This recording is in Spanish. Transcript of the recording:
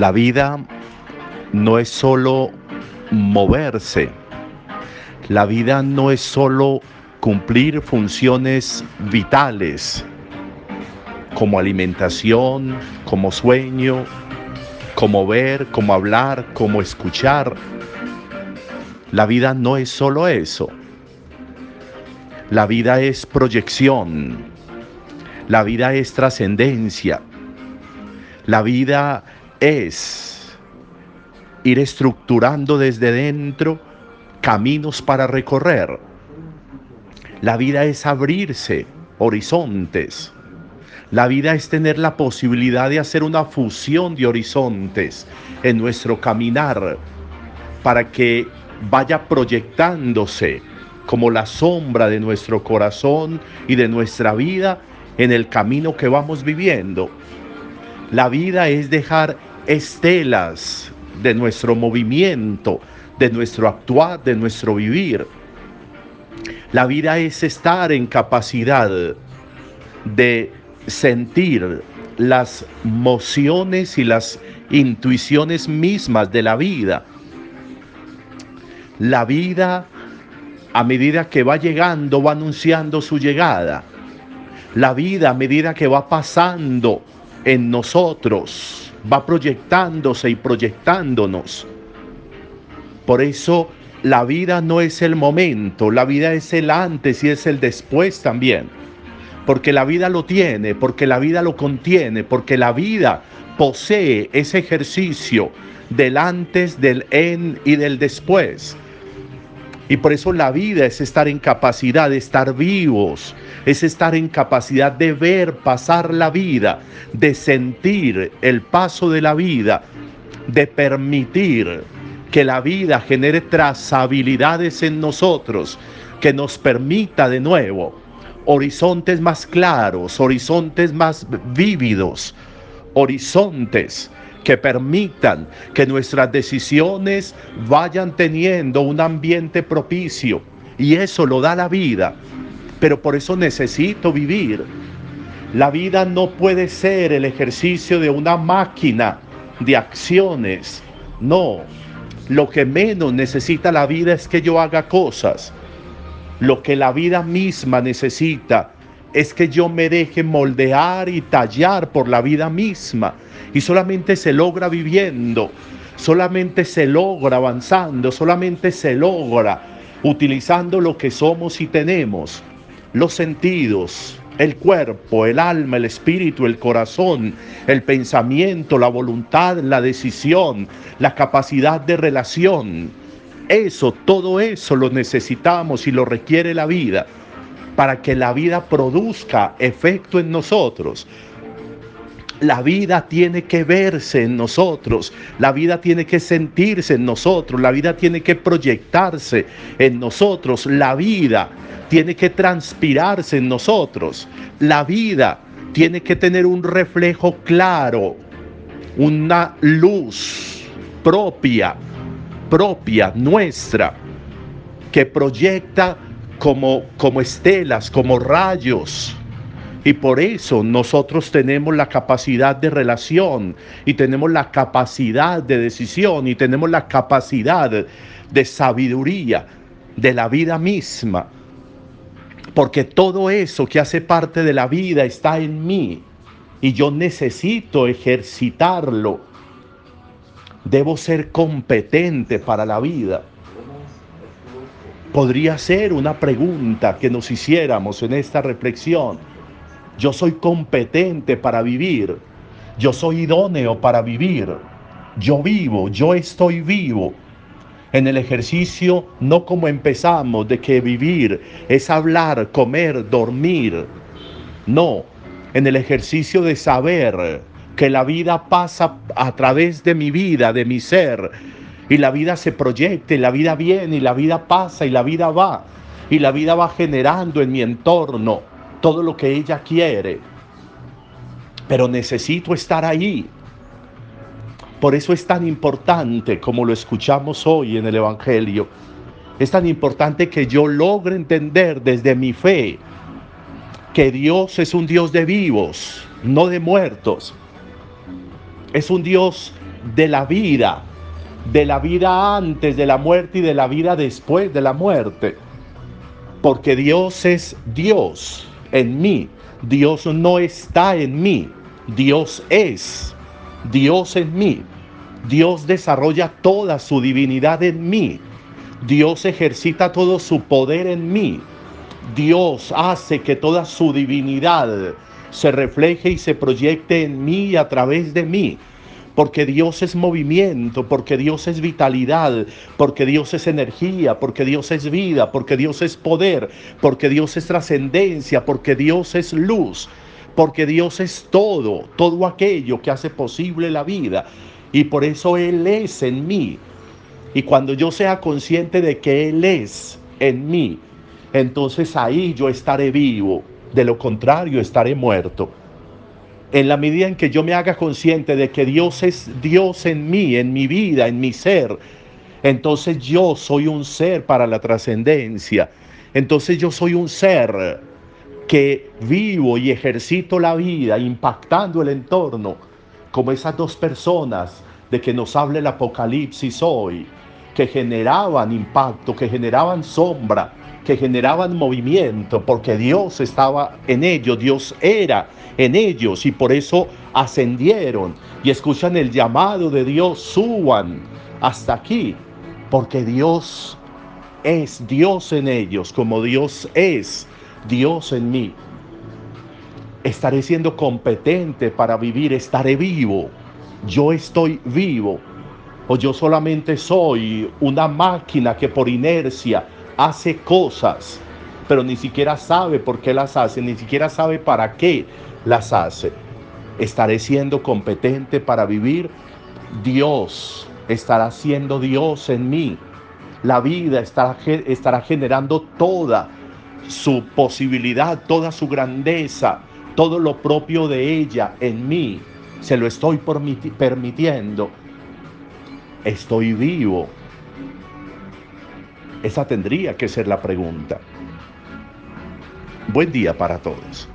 La vida no es solo moverse. La vida no es solo cumplir funciones vitales como alimentación, como sueño, como ver, como hablar, como escuchar. La vida no es solo eso. La vida es proyección. La vida es trascendencia. La vida es ir estructurando desde dentro caminos para recorrer. La vida es abrirse horizontes. La vida es tener la posibilidad de hacer una fusión de horizontes en nuestro caminar para que vaya proyectándose como la sombra de nuestro corazón y de nuestra vida en el camino que vamos viviendo. La vida es dejar estelas de nuestro movimiento, de nuestro actuar, de nuestro vivir. La vida es estar en capacidad de sentir las mociones y las intuiciones mismas de la vida. La vida, a medida que va llegando, va anunciando su llegada. La vida, a medida que va pasando, en nosotros, va proyectándose y proyectándonos. Por eso la vida no es el momento, la vida es el antes y es el después también. Porque la vida lo tiene, porque la vida lo contiene, porque la vida posee ese ejercicio del antes, del en y del después. Y por eso la vida es estar en capacidad de estar vivos, es estar en capacidad de ver pasar la vida, de sentir el paso de la vida, de permitir que la vida genere trazabilidades en nosotros, que nos permita de nuevo horizontes más claros, horizontes más vívidos, horizontes que permitan que nuestras decisiones vayan teniendo un ambiente propicio. Y eso lo da la vida. Pero por eso necesito vivir. La vida no puede ser el ejercicio de una máquina de acciones. No. Lo que menos necesita la vida es que yo haga cosas. Lo que la vida misma necesita es que yo me deje moldear y tallar por la vida misma. Y solamente se logra viviendo, solamente se logra avanzando, solamente se logra utilizando lo que somos y tenemos, los sentidos, el cuerpo, el alma, el espíritu, el corazón, el pensamiento, la voluntad, la decisión, la capacidad de relación. Eso, todo eso lo necesitamos y lo requiere la vida para que la vida produzca efecto en nosotros. La vida tiene que verse en nosotros, la vida tiene que sentirse en nosotros, la vida tiene que proyectarse en nosotros, la vida tiene que transpirarse en nosotros, la vida tiene que tener un reflejo claro, una luz propia, propia, nuestra, que proyecta como, como estelas, como rayos, y por eso nosotros tenemos la capacidad de relación y tenemos la capacidad de decisión y tenemos la capacidad de sabiduría de la vida misma. Porque todo eso que hace parte de la vida está en mí y yo necesito ejercitarlo. Debo ser competente para la vida. Podría ser una pregunta que nos hiciéramos en esta reflexión yo soy competente para vivir. Yo soy idóneo para vivir. Yo vivo, yo estoy vivo. En el ejercicio no como empezamos de que vivir es hablar, comer, dormir. No, en el ejercicio de saber que la vida pasa a través de mi vida, de mi ser, y la vida se proyecta, y la vida viene, y la vida pasa, y la vida va, y la vida va generando en mi entorno todo lo que ella quiere, pero necesito estar ahí. Por eso es tan importante, como lo escuchamos hoy en el Evangelio, es tan importante que yo logre entender desde mi fe que Dios es un Dios de vivos, no de muertos. Es un Dios de la vida, de la vida antes de la muerte y de la vida después de la muerte. Porque Dios es Dios en mí. Dios no está en mí. Dios es. Dios en mí. Dios desarrolla toda su divinidad en mí. Dios ejercita todo su poder en mí. Dios hace que toda su divinidad se refleje y se proyecte en mí y a través de mí. Porque Dios es movimiento, porque Dios es vitalidad, porque Dios es energía, porque Dios es vida, porque Dios es poder, porque Dios es trascendencia, porque Dios es luz, porque Dios es todo, todo aquello que hace posible la vida. Y por eso Él es en mí. Y cuando yo sea consciente de que Él es en mí, entonces ahí yo estaré vivo. De lo contrario, estaré muerto. En la medida en que yo me haga consciente de que Dios es Dios en mí, en mi vida, en mi ser, entonces yo soy un ser para la trascendencia. Entonces yo soy un ser que vivo y ejercito la vida impactando el entorno, como esas dos personas de que nos habla el Apocalipsis hoy, que generaban impacto, que generaban sombra, que generaban movimiento, porque Dios estaba en ellos, Dios era en ellos y por eso ascendieron y escuchan el llamado de Dios, suban hasta aquí, porque Dios es Dios en ellos, como Dios es Dios en mí. Estaré siendo competente para vivir, estaré vivo. Yo estoy vivo. O yo solamente soy una máquina que por inercia hace cosas, pero ni siquiera sabe por qué las hace, ni siquiera sabe para qué las hace. Estaré siendo competente para vivir. Dios estará siendo Dios en mí. La vida estará, estará generando toda su posibilidad, toda su grandeza, todo lo propio de ella en mí. Se lo estoy permitiendo. Estoy vivo esa tendría que ser la pregunta. Buen día para todos.